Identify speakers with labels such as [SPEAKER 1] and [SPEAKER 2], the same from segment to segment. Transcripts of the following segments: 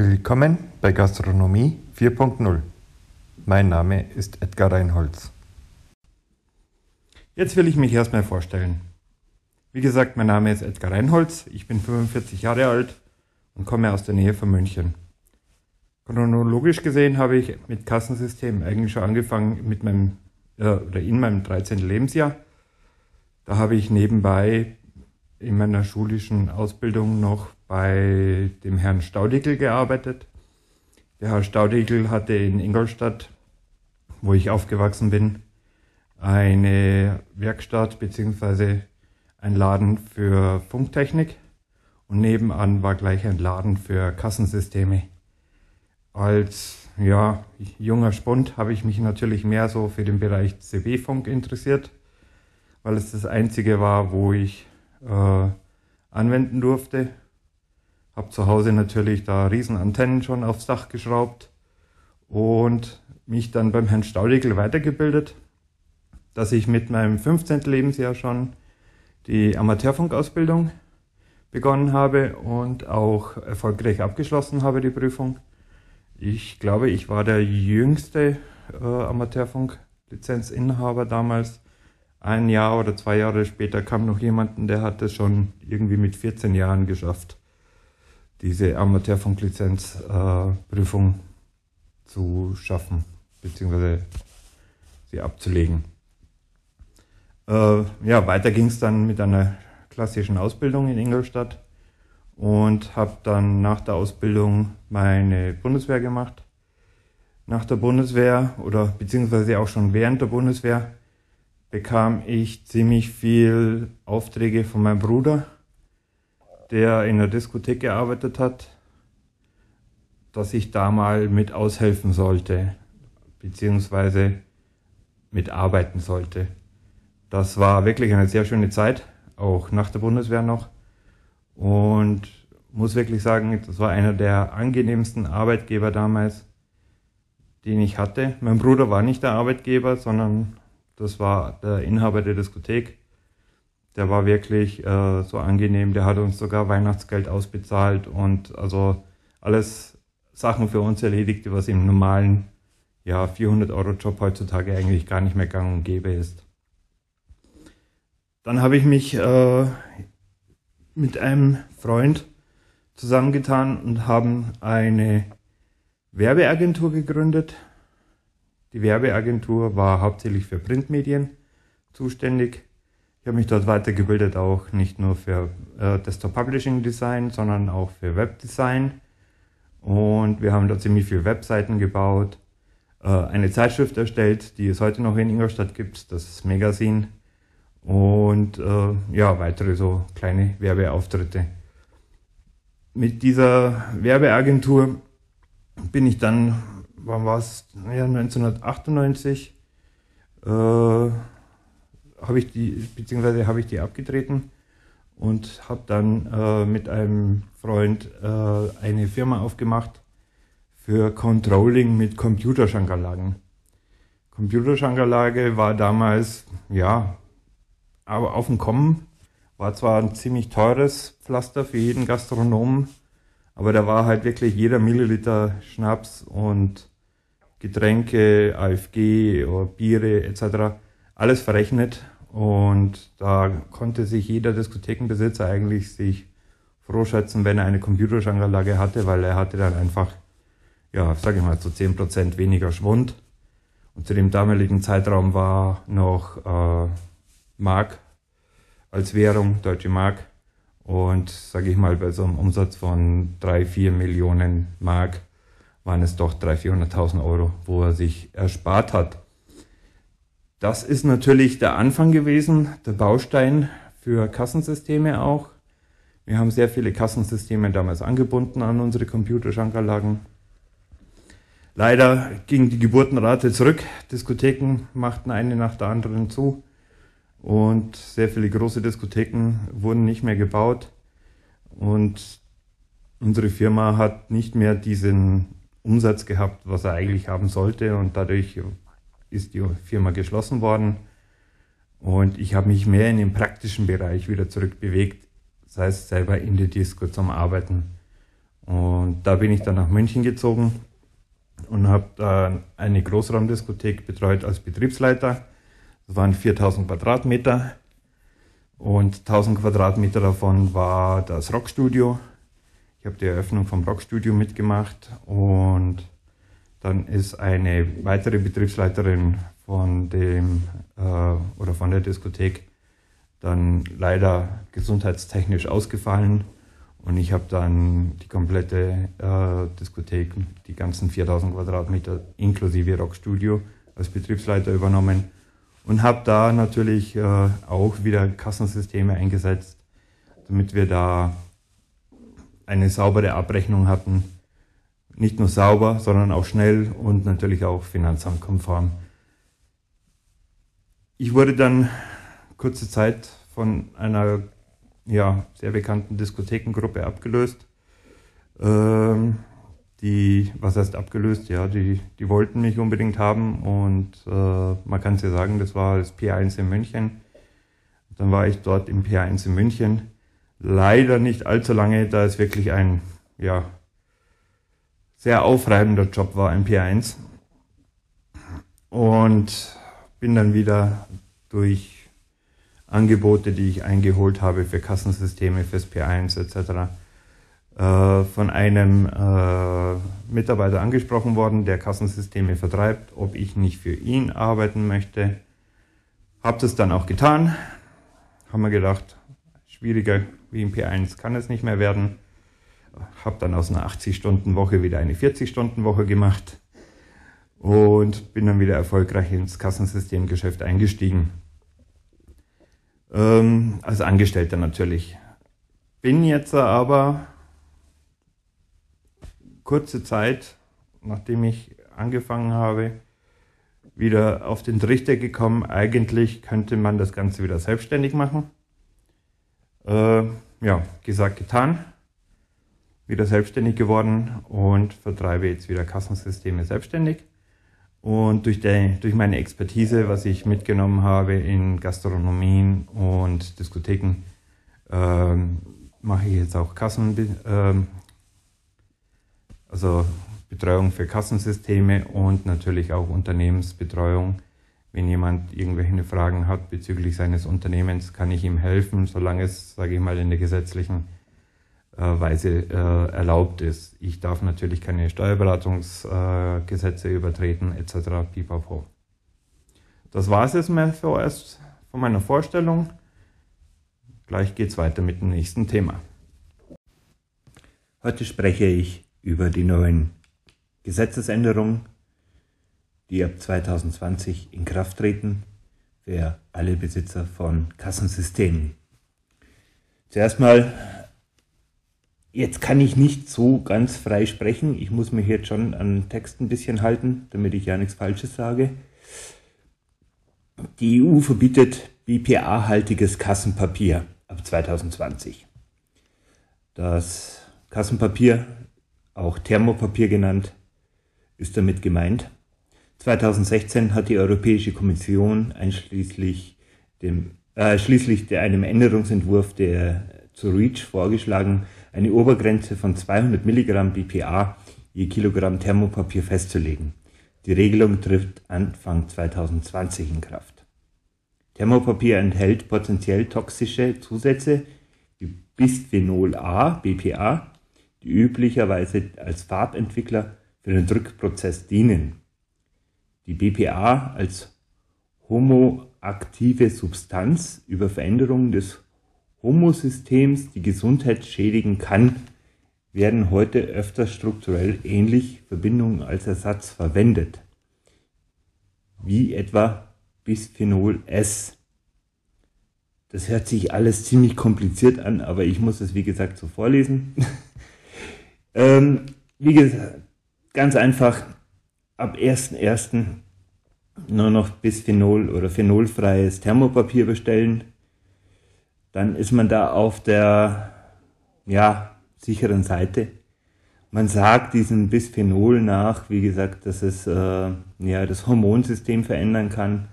[SPEAKER 1] Willkommen bei Gastronomie 4.0. Mein Name ist Edgar Reinholz. Jetzt will ich mich erstmal vorstellen. Wie gesagt, mein Name ist Edgar Reinholz, ich bin 45 Jahre alt und komme aus der Nähe von München. Chronologisch gesehen habe ich mit Kassensystemen eigentlich schon angefangen mit meinem, äh, oder in meinem 13. Lebensjahr. Da habe ich nebenbei in meiner schulischen Ausbildung noch bei dem Herrn Staudigl gearbeitet. Der Herr Staudigl hatte in Ingolstadt, wo ich aufgewachsen bin, eine Werkstatt beziehungsweise ein Laden für Funktechnik und nebenan war gleich ein Laden für Kassensysteme. Als ja, junger Spund habe ich mich natürlich mehr so für den Bereich CB-Funk interessiert, weil es das einzige war, wo ich äh, anwenden durfte. Habe zu Hause natürlich da Riesenantennen schon aufs Dach geschraubt und mich dann beim Herrn Staudigl weitergebildet, dass ich mit meinem 15. Lebensjahr schon die Amateurfunkausbildung begonnen habe und auch erfolgreich abgeschlossen habe, die Prüfung. Ich glaube, ich war der jüngste äh, Amateurfunk-Lizenzinhaber damals ein Jahr oder zwei Jahre später kam noch jemanden, der hat es schon irgendwie mit 14 Jahren geschafft, diese Amateurfunklizenzprüfung äh, zu schaffen, beziehungsweise sie abzulegen. Äh, ja, weiter ging es dann mit einer klassischen Ausbildung in Ingolstadt und habe dann nach der Ausbildung meine Bundeswehr gemacht. Nach der Bundeswehr oder beziehungsweise auch schon während der Bundeswehr bekam ich ziemlich viel Aufträge von meinem Bruder, der in der Diskothek gearbeitet hat, dass ich da mal mit aushelfen sollte, beziehungsweise mitarbeiten sollte. Das war wirklich eine sehr schöne Zeit, auch nach der Bundeswehr noch. Und muss wirklich sagen, das war einer der angenehmsten Arbeitgeber damals, den ich hatte. Mein Bruder war nicht der Arbeitgeber, sondern das war der Inhaber der Diskothek. Der war wirklich äh, so angenehm. Der hat uns sogar Weihnachtsgeld ausbezahlt und also alles Sachen für uns erledigt, was im normalen ja, 400 Euro Job heutzutage eigentlich gar nicht mehr gang und gäbe ist. Dann habe ich mich äh, mit einem Freund zusammengetan und haben eine Werbeagentur gegründet. Die Werbeagentur war hauptsächlich für Printmedien zuständig. Ich habe mich dort weitergebildet, auch nicht nur für äh, Desktop Publishing Design, sondern auch für Webdesign. Und wir haben da ziemlich viele Webseiten gebaut, äh, eine Zeitschrift erstellt, die es heute noch in Ingolstadt gibt, das Magazine. Und äh, ja, weitere so kleine Werbeauftritte. Mit dieser Werbeagentur bin ich dann wann war es? Ja, 1998 äh, habe ich die, beziehungsweise habe ich die abgetreten und habe dann äh, mit einem Freund äh, eine Firma aufgemacht für Controlling mit Computerschankanlagen. Computerschankanlage war damals, ja, aber auf dem Kommen, war zwar ein ziemlich teures Pflaster für jeden Gastronomen, aber da war halt wirklich jeder Milliliter Schnaps und Getränke, AFG oder Biere etc. alles verrechnet und da konnte sich jeder Diskothekenbesitzer eigentlich sich froh schätzen, wenn er eine Computerschankanlage hatte, weil er hatte dann einfach, ja, sage ich mal, so 10% weniger Schwund. Und zu dem damaligen Zeitraum war noch äh, Mark als Währung, deutsche Mark. Und sage ich mal, bei so einem Umsatz von drei, vier Millionen Mark waren es doch 300.000, 400.000 Euro, wo er sich erspart hat. Das ist natürlich der Anfang gewesen, der Baustein für Kassensysteme auch. Wir haben sehr viele Kassensysteme damals angebunden an unsere Computerschankanlagen. Leider ging die Geburtenrate zurück. Diskotheken machten eine nach der anderen zu und sehr viele große Diskotheken wurden nicht mehr gebaut und unsere Firma hat nicht mehr diesen Umsatz gehabt, was er eigentlich haben sollte und dadurch ist die Firma geschlossen worden und ich habe mich mehr in den praktischen Bereich wieder zurückbewegt, sei es selber in der Disco zum Arbeiten. Und da bin ich dann nach München gezogen und habe da eine Großraumdiskothek betreut als Betriebsleiter. Das waren 4000 Quadratmeter und 1000 Quadratmeter davon war das Rockstudio. Ich habe die Eröffnung vom Rockstudio mitgemacht und dann ist eine weitere Betriebsleiterin von dem äh, oder von der Diskothek dann leider gesundheitstechnisch ausgefallen und ich habe dann die komplette äh, Diskothek, die ganzen 4000 Quadratmeter inklusive Rockstudio als Betriebsleiter übernommen und habe da natürlich äh, auch wieder Kassensysteme eingesetzt, damit wir da eine saubere Abrechnung hatten. Nicht nur sauber, sondern auch schnell und natürlich auch finanzamtkonform. Ich wurde dann kurze Zeit von einer ja, sehr bekannten Diskothekengruppe abgelöst. Ähm, die, was heißt abgelöst? Ja, die, die wollten mich unbedingt haben und äh, man kann es ja sagen, das war das P1 in München. Dann war ich dort im P1 in München. Leider nicht allzu lange, da es wirklich ein, ja, sehr aufreibender Job war im P1. Und bin dann wieder durch Angebote, die ich eingeholt habe für Kassensysteme, fürs P1 etc., äh, von einem äh, Mitarbeiter angesprochen worden, der Kassensysteme vertreibt, ob ich nicht für ihn arbeiten möchte. Hab das dann auch getan. Haben wir gedacht, schwieriger wie im P1 kann es nicht mehr werden. Hab dann aus einer 80-Stunden-Woche wieder eine 40-Stunden-Woche gemacht und bin dann wieder erfolgreich ins Kassensystemgeschäft eingestiegen. Ähm, als Angestellter natürlich. Bin jetzt aber kurze Zeit, nachdem ich angefangen habe, wieder auf den Trichter gekommen, eigentlich könnte man das Ganze wieder selbstständig machen. Äh, ja, gesagt, getan. Wieder selbstständig geworden und vertreibe jetzt wieder Kassensysteme selbstständig. Und durch, die, durch meine Expertise, was ich mitgenommen habe in Gastronomien und Diskotheken, ähm, mache ich jetzt auch Kassen, ähm, also Betreuung für Kassensysteme und natürlich auch Unternehmensbetreuung. Wenn jemand irgendwelche Fragen hat bezüglich seines Unternehmens, kann ich ihm helfen, solange es, sage ich mal, in der gesetzlichen äh, Weise äh, erlaubt ist. Ich darf natürlich keine Steuerberatungsgesetze äh, übertreten etc. Pipapo. Das war es jetzt mal vorerst von meiner Vorstellung. Gleich geht es weiter mit dem nächsten Thema.
[SPEAKER 2] Heute spreche ich über die neuen Gesetzesänderungen, die ab 2020 in Kraft treten für alle Besitzer von Kassensystemen. Zuerst mal, jetzt kann ich nicht so ganz frei sprechen. Ich muss mich jetzt schon an Text ein bisschen halten, damit ich ja nichts Falsches sage. Die EU verbietet BPA-haltiges Kassenpapier ab 2020. Das Kassenpapier auch Thermopapier genannt, ist damit gemeint. 2016 hat die Europäische Kommission einschließlich dem, äh, schließlich einem Änderungsentwurf der zu REACH vorgeschlagen, eine Obergrenze von 200 Milligramm BPA je Kilogramm Thermopapier festzulegen. Die Regelung trifft Anfang 2020 in Kraft. Thermopapier enthält potenziell toxische Zusätze wie Bisphenol A, BPA, die üblicherweise als Farbentwickler für den Drückprozess dienen. Die BPA als homoaktive Substanz über Veränderungen des Homosystems, die Gesundheit schädigen kann, werden heute öfter strukturell ähnlich Verbindungen als Ersatz verwendet, wie etwa Bisphenol S. Das hört sich alles ziemlich kompliziert an, aber ich muss es wie gesagt so vorlesen. Ähm, wie gesagt, ganz einfach, ab 1.1. nur noch Bisphenol oder phenolfreies Thermopapier bestellen. Dann ist man da auf der ja, sicheren Seite. Man sagt diesem Bisphenol nach, wie gesagt, dass es äh, ja, das Hormonsystem verändern kann.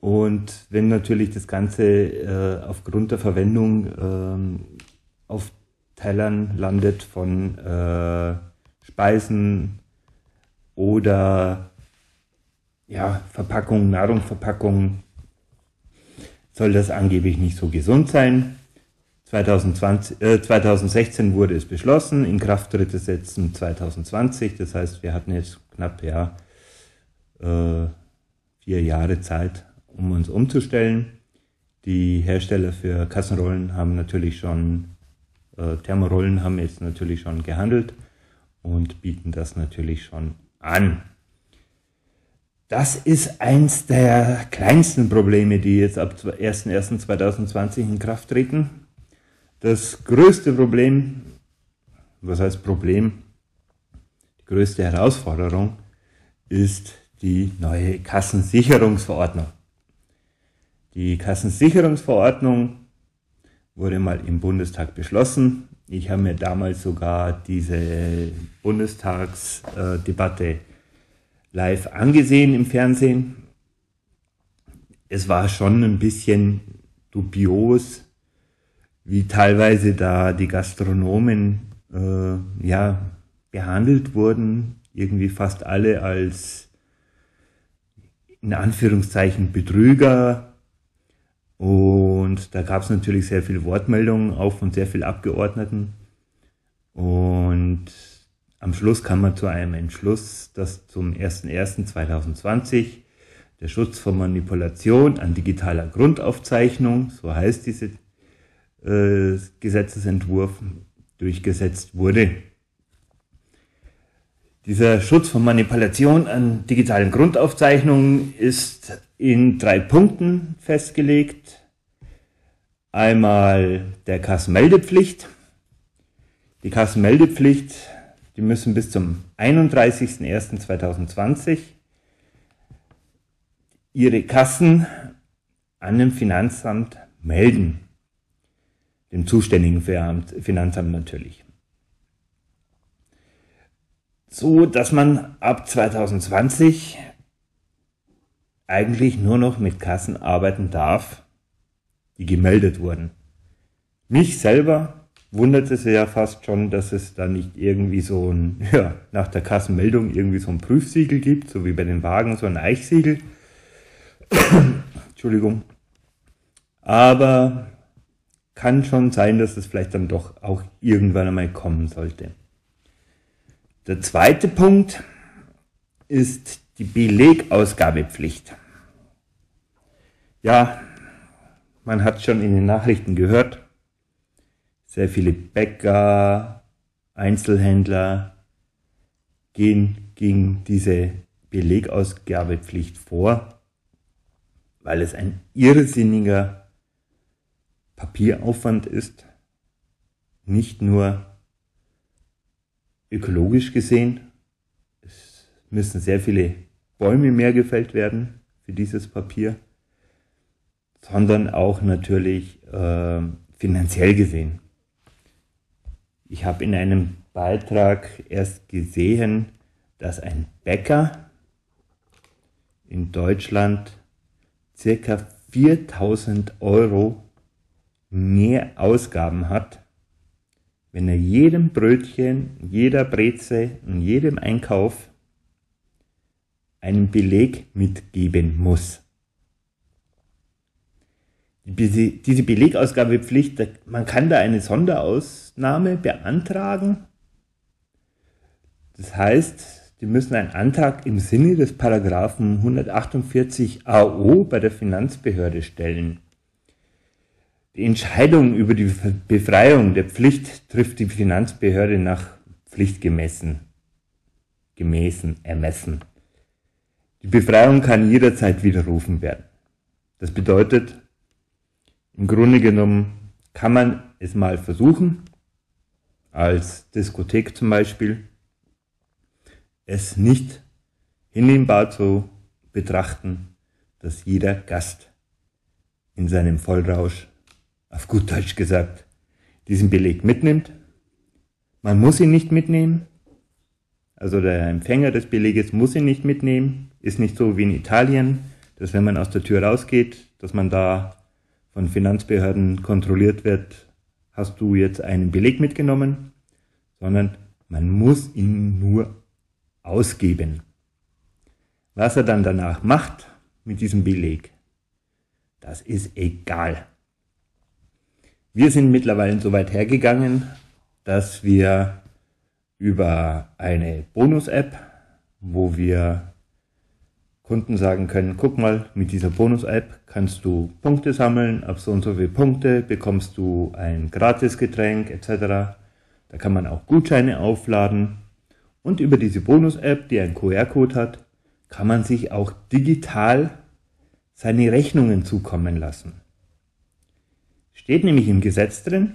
[SPEAKER 2] Und wenn natürlich das Ganze äh, aufgrund der Verwendung äh, auf Tellern landet von äh, Speisen oder ja, Verpackungen, Nahrungsverpackungen, soll das angeblich nicht so gesund sein. 2020, äh, 2016 wurde es beschlossen, in Kraft tritt es jetzt 2020, das heißt, wir hatten jetzt knapp ja, äh, vier Jahre Zeit, um uns umzustellen. Die Hersteller für Kassenrollen haben natürlich schon, äh, Thermorollen haben jetzt natürlich schon gehandelt und bieten das natürlich schon an. Das ist eins der kleinsten Probleme, die jetzt ab 1.1.2020 in Kraft treten. Das größte Problem, was heißt Problem? Die größte Herausforderung ist die neue Kassensicherungsverordnung. Die Kassensicherungsverordnung wurde mal im Bundestag beschlossen. Ich habe mir damals sogar diese Bundestagsdebatte live angesehen im Fernsehen. Es war schon ein bisschen dubios, wie teilweise da die Gastronomen äh, ja behandelt wurden, irgendwie fast alle als in Anführungszeichen Betrüger und da gab es natürlich sehr viel Wortmeldungen auch von sehr vielen Abgeordneten. Und am Schluss kam man zu einem Entschluss, dass zum 01.01.2020 der Schutz vor Manipulation an digitaler Grundaufzeichnung, so heißt dieser äh, Gesetzesentwurf, durchgesetzt wurde. Dieser Schutz vor Manipulation an digitalen Grundaufzeichnungen ist in drei Punkten festgelegt. Einmal der Kassenmeldepflicht. Die Kassenmeldepflicht, die müssen bis zum 31.01.2020 ihre Kassen an dem Finanzamt melden. Dem zuständigen Finanzamt natürlich. So, dass man ab 2020 eigentlich nur noch mit Kassen arbeiten darf, die gemeldet wurden. Mich selber wundert es ja fast schon, dass es da nicht irgendwie so ein, ja, nach der Kassenmeldung irgendwie so ein Prüfsiegel gibt, so wie bei den Wagen so ein Eichsiegel. Entschuldigung. Aber kann schon sein, dass es vielleicht dann doch auch irgendwann einmal kommen sollte. Der zweite Punkt ist die Belegausgabepflicht. Ja, man hat schon in den Nachrichten gehört, sehr viele Bäcker, Einzelhändler gehen gegen diese Belegausgabepflicht vor, weil es ein irrsinniger Papieraufwand ist, nicht nur ökologisch gesehen, es müssen sehr viele Bäume mehr gefällt werden für dieses Papier, sondern auch natürlich äh, finanziell gesehen. Ich habe in einem Beitrag erst gesehen, dass ein Bäcker in Deutschland circa 4000 Euro mehr Ausgaben hat, wenn er jedem Brötchen, jeder Breze und jedem Einkauf einen Beleg mitgeben muss. Diese Belegausgabepflicht, man kann da eine Sonderausnahme beantragen. Das heißt, die müssen einen Antrag im Sinne des Paragraphen 148 AO bei der Finanzbehörde stellen. Die Entscheidung über die Befreiung der Pflicht trifft die Finanzbehörde nach pflichtgemäßen gemäßen Ermessen. Die Befreiung kann jederzeit widerrufen werden. Das bedeutet, im Grunde genommen kann man es mal versuchen, als Diskothek zum Beispiel, es nicht hinnehmbar zu betrachten, dass jeder Gast in seinem Vollrausch, auf gut Deutsch gesagt, diesen Beleg mitnimmt. Man muss ihn nicht mitnehmen. Also der Empfänger des Beleges muss ihn nicht mitnehmen. Ist nicht so wie in Italien, dass wenn man aus der Tür rausgeht, dass man da von Finanzbehörden kontrolliert wird, hast du jetzt einen Beleg mitgenommen, sondern man muss ihn nur ausgeben. Was er dann danach macht mit diesem Beleg, das ist egal. Wir sind mittlerweile so weit hergegangen, dass wir über eine Bonus-App, wo wir Kunden sagen können, guck mal, mit dieser Bonus-App kannst du Punkte sammeln, ab so und so viele Punkte bekommst du ein Gratisgetränk etc. Da kann man auch Gutscheine aufladen. Und über diese Bonus-App, die einen QR-Code hat, kann man sich auch digital seine Rechnungen zukommen lassen. Steht nämlich im Gesetz drin,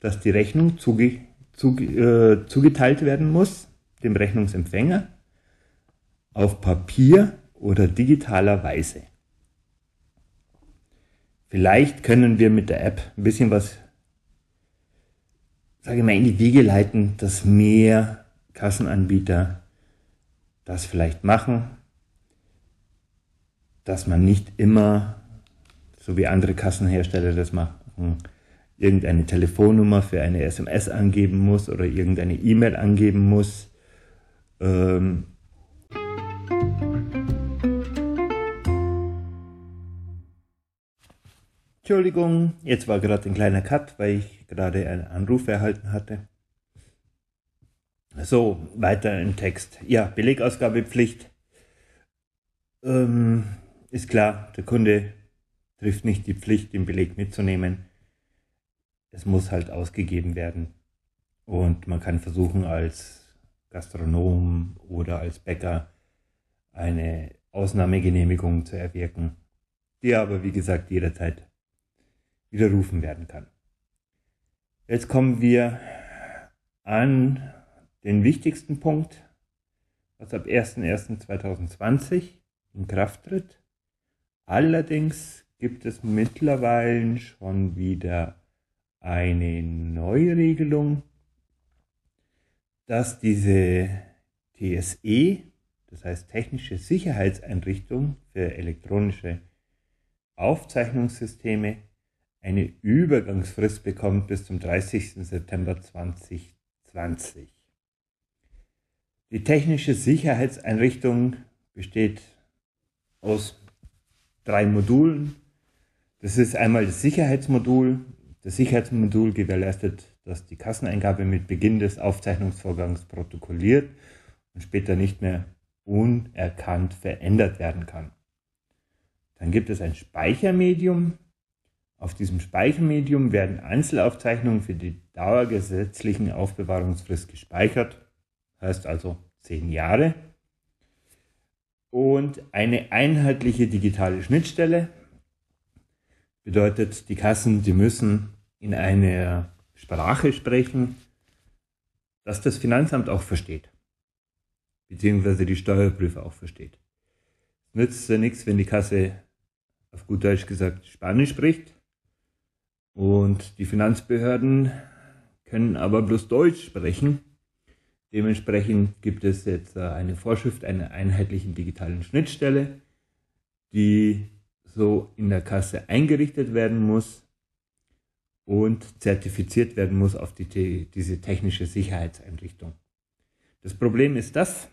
[SPEAKER 2] dass die Rechnung zuge, zuge, äh, zugeteilt werden muss, dem Rechnungsempfänger, auf Papier oder digitaler Weise. Vielleicht können wir mit der App ein bisschen was, sage ich mal, in die Wege leiten, dass mehr Kassenanbieter das vielleicht machen, dass man nicht immer, so wie andere Kassenhersteller das machen, irgendeine Telefonnummer für eine SMS angeben muss oder irgendeine E-Mail angeben muss. Ähm Entschuldigung, jetzt war gerade ein kleiner Cut, weil ich gerade einen Anruf erhalten hatte. So, weiter im Text. Ja, Belegausgabepflicht. Ähm, ist klar, der Kunde trifft nicht die Pflicht, den Beleg mitzunehmen. Es muss halt ausgegeben werden. Und man kann versuchen, als Gastronom oder als Bäcker eine Ausnahmegenehmigung zu erwirken, die aber, wie gesagt, jederzeit widerrufen werden kann. Jetzt kommen wir an den wichtigsten Punkt, was ab 01.01.2020 in Kraft tritt. Allerdings gibt es mittlerweile schon wieder eine Neuregelung, dass diese TSE, das heißt technische Sicherheitseinrichtung für elektronische Aufzeichnungssysteme, eine Übergangsfrist bekommt bis zum 30. September 2020. Die technische Sicherheitseinrichtung besteht aus drei Modulen. Das ist einmal das Sicherheitsmodul. Das Sicherheitsmodul gewährleistet, dass die Kasseneingabe mit Beginn des Aufzeichnungsvorgangs protokolliert und später nicht mehr unerkannt verändert werden kann. Dann gibt es ein Speichermedium. Auf diesem Speichermedium werden Einzelaufzeichnungen für die dauergesetzlichen Aufbewahrungsfrist gespeichert, heißt also zehn Jahre und eine einheitliche digitale Schnittstelle. Bedeutet, die Kassen, die müssen in einer Sprache sprechen, dass das Finanzamt auch versteht, beziehungsweise die Steuerprüfer auch versteht. Es nützt ja nichts, wenn die Kasse auf gut Deutsch gesagt Spanisch spricht. Und die Finanzbehörden können aber bloß Deutsch sprechen. Dementsprechend gibt es jetzt äh, eine Vorschrift einer einheitlichen digitalen Schnittstelle, die so in der Kasse eingerichtet werden muss und zertifiziert werden muss auf die, diese technische Sicherheitseinrichtung. Das Problem ist das,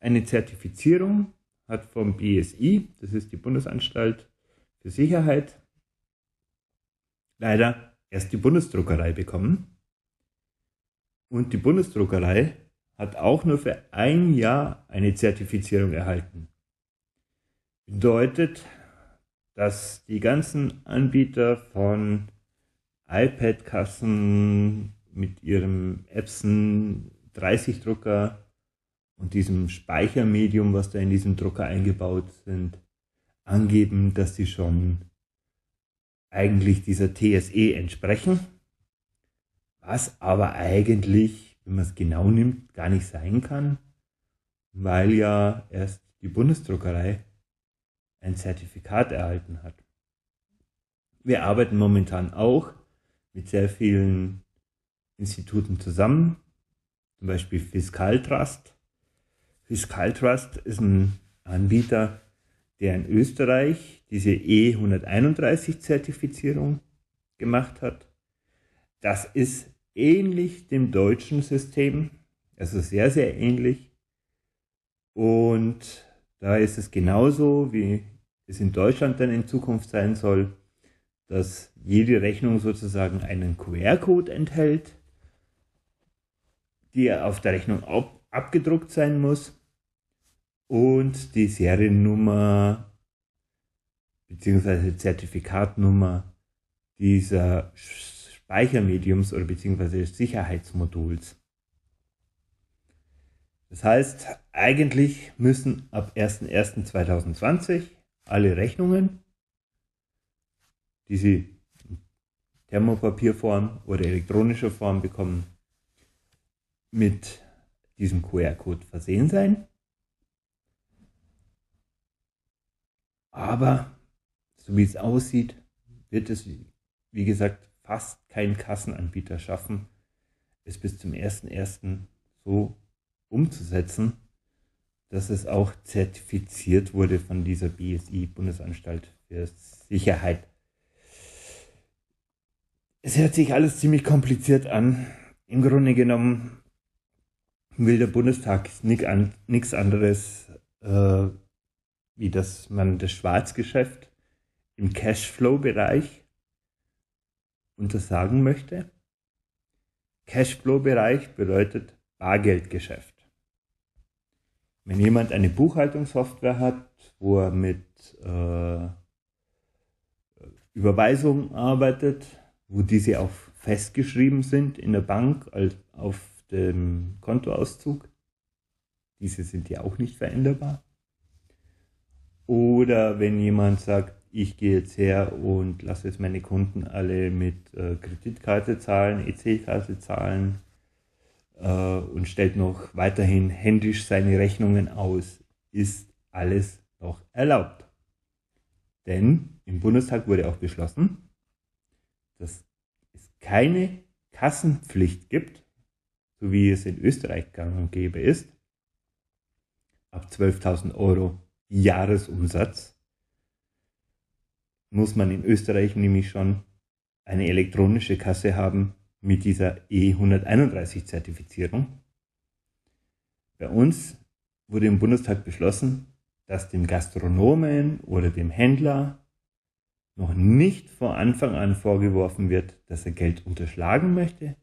[SPEAKER 2] eine Zertifizierung hat vom BSI, das ist die Bundesanstalt für Sicherheit, leider erst die Bundesdruckerei bekommen. Und die Bundesdruckerei hat auch nur für ein Jahr eine Zertifizierung erhalten. Bedeutet, dass die ganzen Anbieter von iPad-Kassen mit ihrem Epson 30 Drucker und diesem Speichermedium, was da in diesem Drucker eingebaut sind, angeben, dass sie schon eigentlich dieser TSE entsprechen. Was aber eigentlich, wenn man es genau nimmt, gar nicht sein kann, weil ja erst die Bundesdruckerei ein Zertifikat erhalten hat. Wir arbeiten momentan auch mit sehr vielen Instituten zusammen, zum Beispiel Fiskaltrust. Fiskaltrust ist ein Anbieter, der in Österreich diese E131-Zertifizierung gemacht hat das ist ähnlich dem deutschen System, also sehr, sehr ähnlich. Und da ist es genauso, wie es in Deutschland dann in Zukunft sein soll, dass jede Rechnung sozusagen einen QR-Code enthält, die auf der Rechnung ab abgedruckt sein muss und die Seriennummer bzw. Zertifikatnummer dieser Speichermediums oder bzw. Sicherheitsmoduls. Das heißt, eigentlich müssen ab 01.01.2020 alle Rechnungen, die Sie in Thermopapierform oder elektronischer Form bekommen, mit diesem QR-Code versehen sein. Aber so wie es aussieht, wird es, wie gesagt, fast kein Kassenanbieter schaffen, es bis zum 1.1. so umzusetzen, dass es auch zertifiziert wurde von dieser BSI, Bundesanstalt für Sicherheit. Es hört sich alles ziemlich kompliziert an. Im Grunde genommen will der Bundestag nichts anderes, äh, wie dass man das Schwarzgeschäft im Cashflow-Bereich untersagen möchte. Cashflow-Bereich bedeutet Bargeldgeschäft. Wenn jemand eine Buchhaltungssoftware hat, wo er mit äh, Überweisungen arbeitet, wo diese auch festgeschrieben sind in der Bank als auf dem Kontoauszug, diese sind ja auch nicht veränderbar. Oder wenn jemand sagt, ich gehe jetzt her und lasse jetzt meine Kunden alle mit äh, Kreditkarte zahlen, EC-Karte zahlen, und stellt noch weiterhin händisch seine Rechnungen aus, ist alles noch erlaubt. Denn im Bundestag wurde auch beschlossen, dass es keine Kassenpflicht gibt, so wie es in Österreich gang und gäbe ist, ab 12.000 Euro Jahresumsatz muss man in Österreich nämlich schon eine elektronische Kasse haben, mit dieser E131-Zertifizierung. Bei uns wurde im Bundestag beschlossen, dass dem Gastronomen oder dem Händler noch nicht von Anfang an vorgeworfen wird, dass er Geld unterschlagen möchte.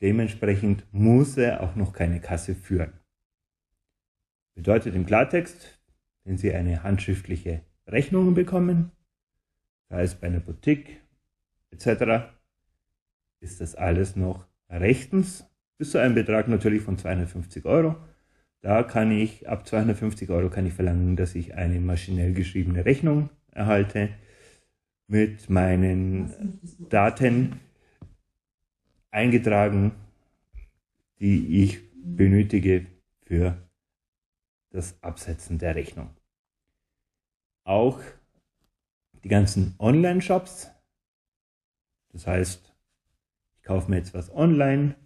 [SPEAKER 2] Dementsprechend muss er auch noch keine Kasse führen. Bedeutet im Klartext, wenn Sie eine handschriftliche Rechnung bekommen, sei es bei einer Boutique etc., ist das alles noch rechtens, bis zu einem Betrag natürlich von 250 Euro. Da kann ich, ab 250 Euro kann ich verlangen, dass ich eine maschinell geschriebene Rechnung erhalte mit meinen Daten eingetragen, die ich benötige für das Absetzen der Rechnung. Auch die ganzen Online-Shops, das heißt ich kaufe mir jetzt was online,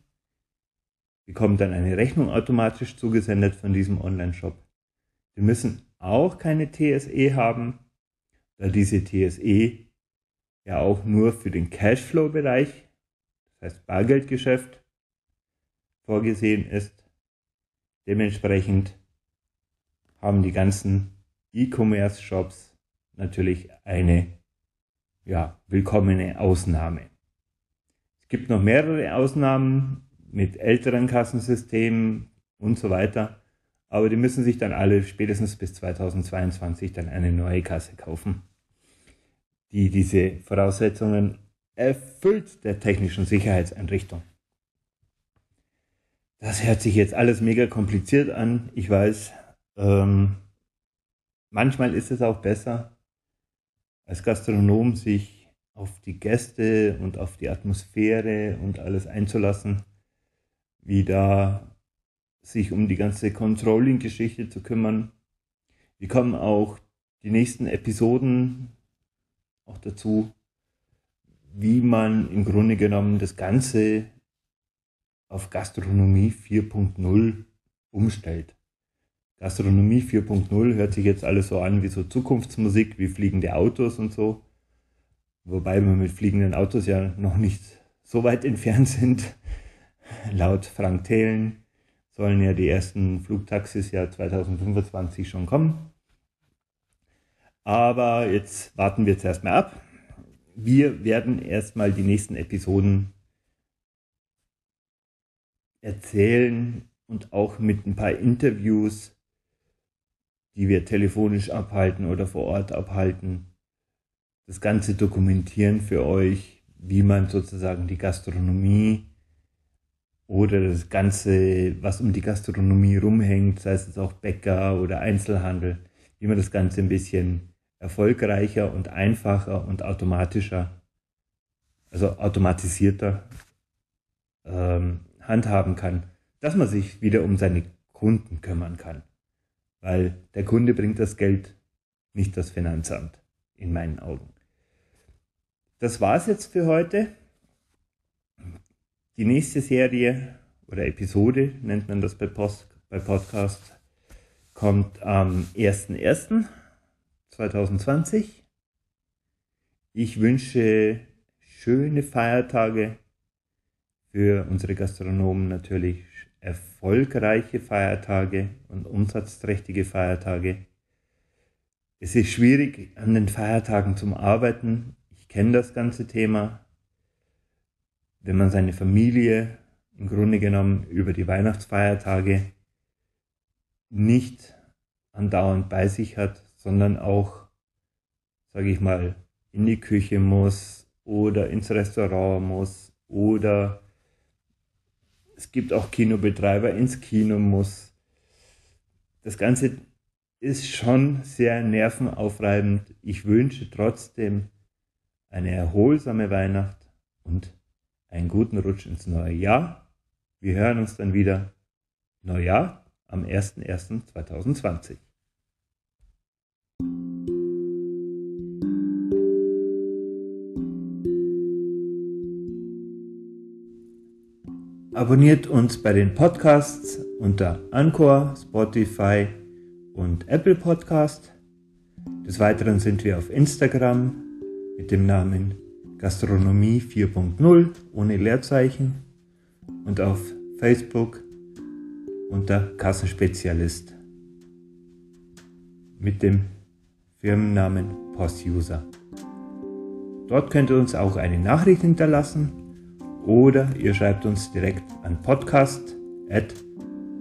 [SPEAKER 2] bekomme dann eine Rechnung automatisch zugesendet von diesem Online-Shop. Wir müssen auch keine TSE haben, da diese TSE ja auch nur für den Cashflow-Bereich, das heißt Bargeldgeschäft, vorgesehen ist. Dementsprechend haben die ganzen E-Commerce-Shops natürlich eine ja, willkommene Ausnahme. Es gibt noch mehrere Ausnahmen mit älteren Kassensystemen und so weiter. Aber die müssen sich dann alle spätestens bis 2022 dann eine neue Kasse kaufen, die diese Voraussetzungen erfüllt der technischen Sicherheitseinrichtung. Das hört sich jetzt alles mega kompliziert an. Ich weiß, ähm, manchmal ist es auch besser, als Gastronom sich auf die Gäste und auf die Atmosphäre und alles einzulassen, wie da sich um die ganze Controlling-Geschichte zu kümmern. Wir kommen auch die nächsten Episoden auch dazu, wie man im Grunde genommen das Ganze auf Gastronomie 4.0 umstellt. Gastronomie 4.0 hört sich jetzt alles so an wie so Zukunftsmusik, wie fliegende Autos und so. Wobei man mit fliegenden Autos ja noch nicht so weit entfernt sind. Laut Frank Thelen sollen ja die ersten Flugtaxis ja 2025 schon kommen. Aber jetzt warten wir jetzt erstmal ab. Wir werden erstmal die nächsten Episoden erzählen und auch mit ein paar Interviews, die wir telefonisch abhalten oder vor Ort abhalten, das Ganze dokumentieren für euch, wie man sozusagen die Gastronomie oder das Ganze, was um die Gastronomie rumhängt, sei es auch Bäcker oder Einzelhandel, wie man das Ganze ein bisschen erfolgreicher und einfacher und automatischer, also automatisierter ähm, handhaben kann, dass man sich wieder um seine Kunden kümmern kann. Weil der Kunde bringt das Geld, nicht das Finanzamt, in meinen Augen. Das war's jetzt für heute. Die nächste Serie oder Episode nennt man das bei, Post, bei Podcast, kommt am 1.1. 2020. Ich wünsche schöne Feiertage für unsere Gastronomen natürlich erfolgreiche Feiertage und umsatzträchtige Feiertage. Es ist schwierig an den Feiertagen zum Arbeiten. Kenne das ganze Thema. Wenn man seine Familie im Grunde genommen über die Weihnachtsfeiertage nicht andauernd bei sich hat, sondern auch, sage ich mal, in die Küche muss oder ins Restaurant muss oder es gibt auch Kinobetreiber, ins Kino muss. Das Ganze ist schon sehr nervenaufreibend. Ich wünsche trotzdem eine erholsame Weihnacht und einen guten Rutsch ins neue Jahr. Wir hören uns dann wieder Neujahr am 01.01.2020. Abonniert uns bei den Podcasts unter Anchor, Spotify und Apple Podcast. Des Weiteren sind wir auf Instagram mit dem Namen Gastronomie 4.0 ohne Leerzeichen und auf Facebook unter Kassenspezialist mit dem Firmennamen Postuser. Dort könnt ihr uns auch eine Nachricht hinterlassen oder ihr schreibt uns direkt an podcast at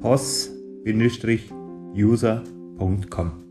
[SPEAKER 2] pos-user.com.